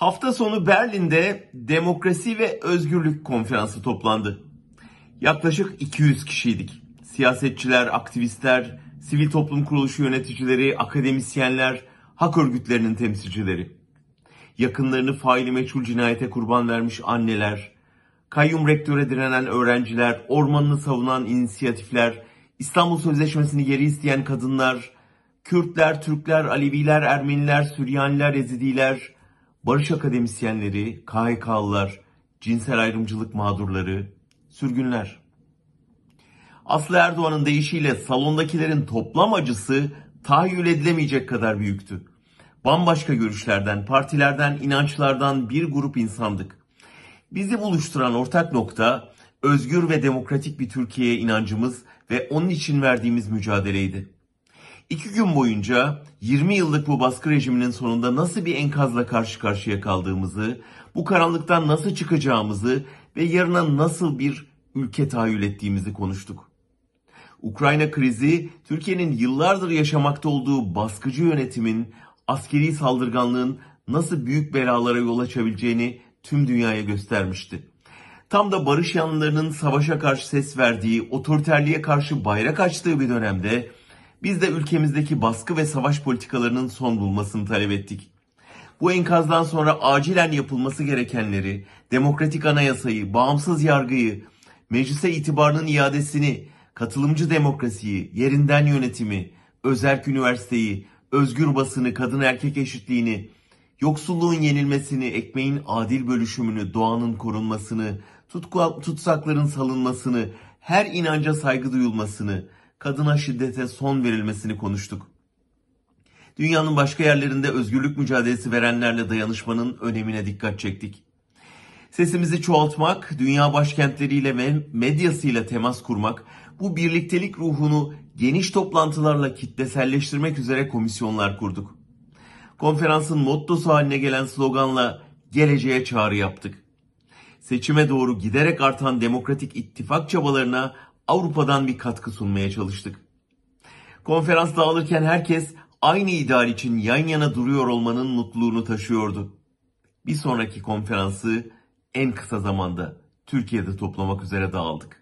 Hafta sonu Berlin'de Demokrasi ve Özgürlük Konferansı toplandı. Yaklaşık 200 kişiydik. Siyasetçiler, aktivistler, sivil toplum kuruluşu yöneticileri, akademisyenler, hak örgütlerinin temsilcileri. Yakınlarını faili meçhul cinayete kurban vermiş anneler, kayyum rektöre direnen öğrenciler, ormanını savunan inisiyatifler, İstanbul Sözleşmesi'ni geri isteyen kadınlar, Kürtler, Türkler, Aleviler, Ermeniler, Süryaniler, Ezidiler, barış akademisyenleri, KHK'lılar, cinsel ayrımcılık mağdurları, sürgünler. Aslı Erdoğan'ın deyişiyle salondakilerin toplam acısı tahayyül edilemeyecek kadar büyüktü. Bambaşka görüşlerden, partilerden, inançlardan bir grup insandık. Bizi buluşturan ortak nokta özgür ve demokratik bir Türkiye'ye inancımız ve onun için verdiğimiz mücadeleydi. İki gün boyunca 20 yıllık bu baskı rejiminin sonunda nasıl bir enkazla karşı karşıya kaldığımızı, bu karanlıktan nasıl çıkacağımızı ve yarına nasıl bir ülke tahayyül ettiğimizi konuştuk. Ukrayna krizi Türkiye'nin yıllardır yaşamakta olduğu baskıcı yönetimin, askeri saldırganlığın nasıl büyük belalara yol açabileceğini tüm dünyaya göstermişti. Tam da barış yanlılarının savaşa karşı ses verdiği, otoriterliğe karşı bayrak açtığı bir dönemde biz de ülkemizdeki baskı ve savaş politikalarının son bulmasını talep ettik. Bu enkazdan sonra acilen yapılması gerekenleri, demokratik anayasayı, bağımsız yargıyı, meclise itibarının iadesini, katılımcı demokrasiyi, yerinden yönetimi, özerk üniversiteyi, özgür basını, kadın erkek eşitliğini, yoksulluğun yenilmesini, ekmeğin adil bölüşümünü, doğanın korunmasını, tutku- tutsakların salınmasını, her inanca saygı duyulmasını, kadına şiddete son verilmesini konuştuk. Dünyanın başka yerlerinde özgürlük mücadelesi verenlerle dayanışmanın önemine dikkat çektik. Sesimizi çoğaltmak, dünya başkentleriyle ve medyasıyla temas kurmak, bu birliktelik ruhunu geniş toplantılarla kitleselleştirmek üzere komisyonlar kurduk. Konferansın mottosu haline gelen sloganla geleceğe çağrı yaptık. Seçime doğru giderek artan demokratik ittifak çabalarına Avrupa'dan bir katkı sunmaya çalıştık. Konferans dağılırken herkes aynı ideal için yan yana duruyor olmanın mutluluğunu taşıyordu. Bir sonraki konferansı en kısa zamanda Türkiye'de toplamak üzere dağıldık.